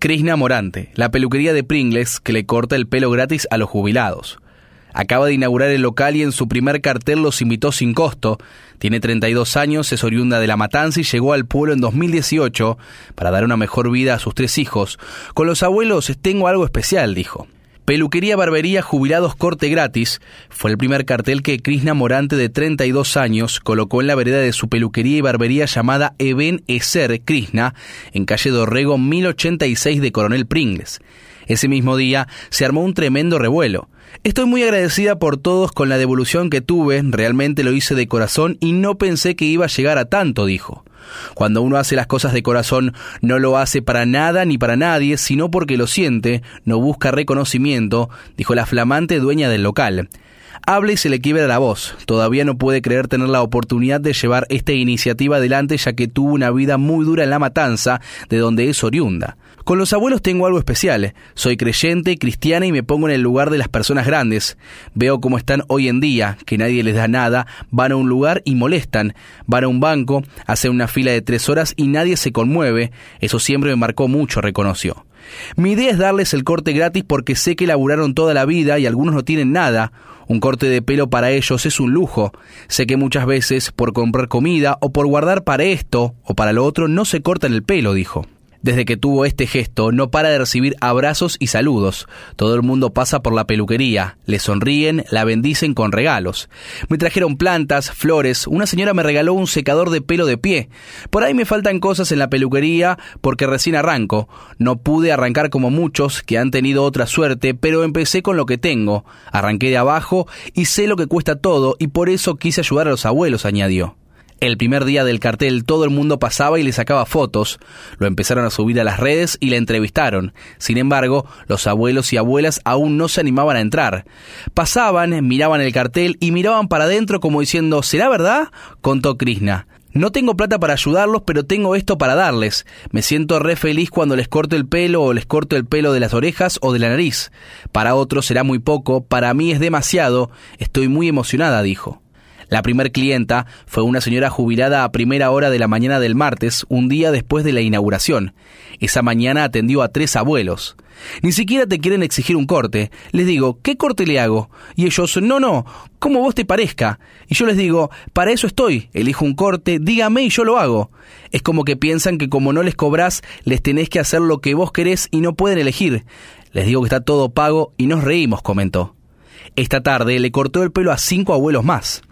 Krishna Morante, la peluquería de Pringles que le corta el pelo gratis a los jubilados. Acaba de inaugurar el local y en su primer cartel los invitó sin costo. Tiene 32 años, es oriunda de La Matanza y llegó al pueblo en 2018 para dar una mejor vida a sus tres hijos. Con los abuelos tengo algo especial, dijo. Peluquería Barbería Jubilados Corte Gratis fue el primer cartel que Krishna Morante de 32 años colocó en la vereda de su peluquería y barbería llamada Eben Eser Krishna en calle Dorrego 1086 de Coronel Pringles. Ese mismo día se armó un tremendo revuelo. Estoy muy agradecida por todos con la devolución que tuve, realmente lo hice de corazón y no pensé que iba a llegar a tanto, dijo. Cuando uno hace las cosas de corazón, no lo hace para nada ni para nadie, sino porque lo siente, no busca reconocimiento, dijo la flamante dueña del local. Habla y se le quiebra la voz. Todavía no puede creer tener la oportunidad de llevar esta iniciativa adelante ya que tuvo una vida muy dura en la matanza, de donde es oriunda. Con los abuelos tengo algo especial. Soy creyente, cristiana y me pongo en el lugar de las personas grandes. Veo cómo están hoy en día, que nadie les da nada, van a un lugar y molestan, van a un banco, hacen una fila de tres horas y nadie se conmueve. Eso siempre me marcó mucho, reconoció. Mi idea es darles el corte gratis porque sé que laburaron toda la vida y algunos no tienen nada. Un corte de pelo para ellos es un lujo. Sé que muchas veces por comprar comida o por guardar para esto o para lo otro no se cortan el pelo, dijo. Desde que tuvo este gesto, no para de recibir abrazos y saludos. Todo el mundo pasa por la peluquería, le sonríen, la bendicen con regalos. Me trajeron plantas, flores, una señora me regaló un secador de pelo de pie. Por ahí me faltan cosas en la peluquería porque recién arranco. No pude arrancar como muchos que han tenido otra suerte, pero empecé con lo que tengo. Arranqué de abajo y sé lo que cuesta todo y por eso quise ayudar a los abuelos, añadió. El primer día del cartel todo el mundo pasaba y le sacaba fotos. Lo empezaron a subir a las redes y le entrevistaron. Sin embargo, los abuelos y abuelas aún no se animaban a entrar. Pasaban, miraban el cartel y miraban para adentro como diciendo ¿Será verdad? contó Krishna. No tengo plata para ayudarlos, pero tengo esto para darles. Me siento re feliz cuando les corto el pelo o les corto el pelo de las orejas o de la nariz. Para otros será muy poco, para mí es demasiado. Estoy muy emocionada, dijo. La primer clienta fue una señora jubilada a primera hora de la mañana del martes, un día después de la inauguración. Esa mañana atendió a tres abuelos. Ni siquiera te quieren exigir un corte. Les digo, ¿qué corte le hago? Y ellos, no, no, como vos te parezca. Y yo les digo, para eso estoy, elijo un corte, dígame y yo lo hago. Es como que piensan que como no les cobrás, les tenés que hacer lo que vos querés y no pueden elegir. Les digo que está todo pago y nos reímos, comentó. Esta tarde le cortó el pelo a cinco abuelos más.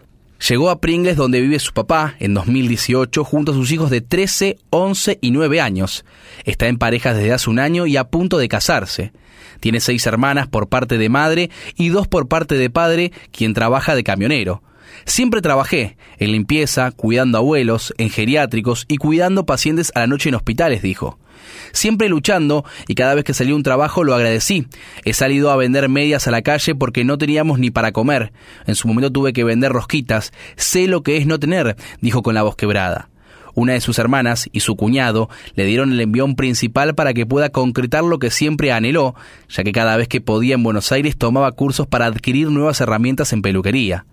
Llegó a Pringles donde vive su papá en 2018 junto a sus hijos de 13, 11 y 9 años. Está en pareja desde hace un año y a punto de casarse. Tiene seis hermanas por parte de madre y dos por parte de padre, quien trabaja de camionero. Siempre trabajé en limpieza, cuidando abuelos, en geriátricos y cuidando pacientes a la noche en hospitales, dijo. Siempre luchando y cada vez que salió un trabajo lo agradecí. He salido a vender medias a la calle porque no teníamos ni para comer. En su momento tuve que vender rosquitas. Sé lo que es no tener, dijo con la voz quebrada. Una de sus hermanas y su cuñado le dieron el envión principal para que pueda concretar lo que siempre anheló, ya que cada vez que podía en Buenos Aires tomaba cursos para adquirir nuevas herramientas en peluquería.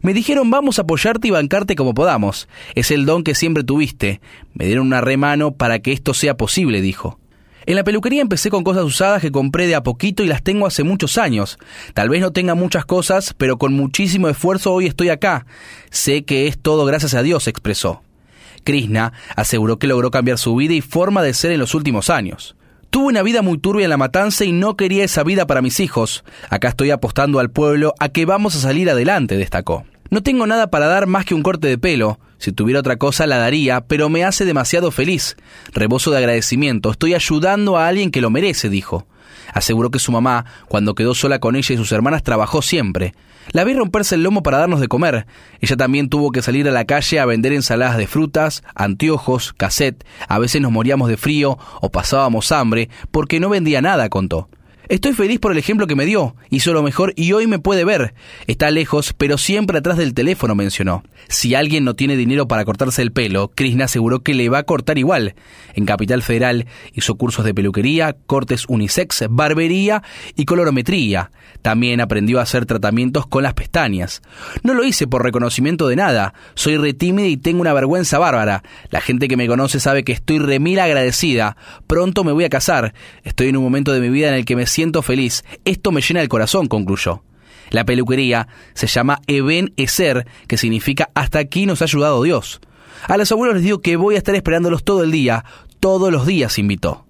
Me dijeron vamos a apoyarte y bancarte como podamos. Es el don que siempre tuviste. Me dieron una remano para que esto sea posible, dijo. En la peluquería empecé con cosas usadas que compré de a poquito y las tengo hace muchos años. Tal vez no tenga muchas cosas, pero con muchísimo esfuerzo hoy estoy acá. Sé que es todo gracias a Dios, expresó. Krishna aseguró que logró cambiar su vida y forma de ser en los últimos años. Tuve una vida muy turbia en la matanza y no quería esa vida para mis hijos. Acá estoy apostando al pueblo a que vamos a salir adelante, destacó. No tengo nada para dar más que un corte de pelo. Si tuviera otra cosa la daría, pero me hace demasiado feliz. Rebozo de agradecimiento. Estoy ayudando a alguien que lo merece, dijo. Aseguró que su mamá, cuando quedó sola con ella y sus hermanas, trabajó siempre. La vi romperse el lomo para darnos de comer. Ella también tuvo que salir a la calle a vender ensaladas de frutas, anteojos, cassette. A veces nos moríamos de frío o pasábamos hambre porque no vendía nada, contó. Estoy feliz por el ejemplo que me dio. Hizo lo mejor y hoy me puede ver. Está lejos, pero siempre atrás del teléfono, mencionó. Si alguien no tiene dinero para cortarse el pelo, Krishna aseguró que le va a cortar igual. En Capital Federal hizo cursos de peluquería, cortes unisex, barbería y colorometría. También aprendió a hacer tratamientos con las pestañas. No lo hice por reconocimiento de nada. Soy re tímida y tengo una vergüenza bárbara. La gente que me conoce sabe que estoy remil agradecida. Pronto me voy a casar. Estoy en un momento de mi vida en el que me feliz. Esto me llena el corazón, concluyó. La peluquería se llama Eben Eser, que significa hasta aquí nos ha ayudado Dios. A los abuelos les digo que voy a estar esperándolos todo el día, todos los días, invitó.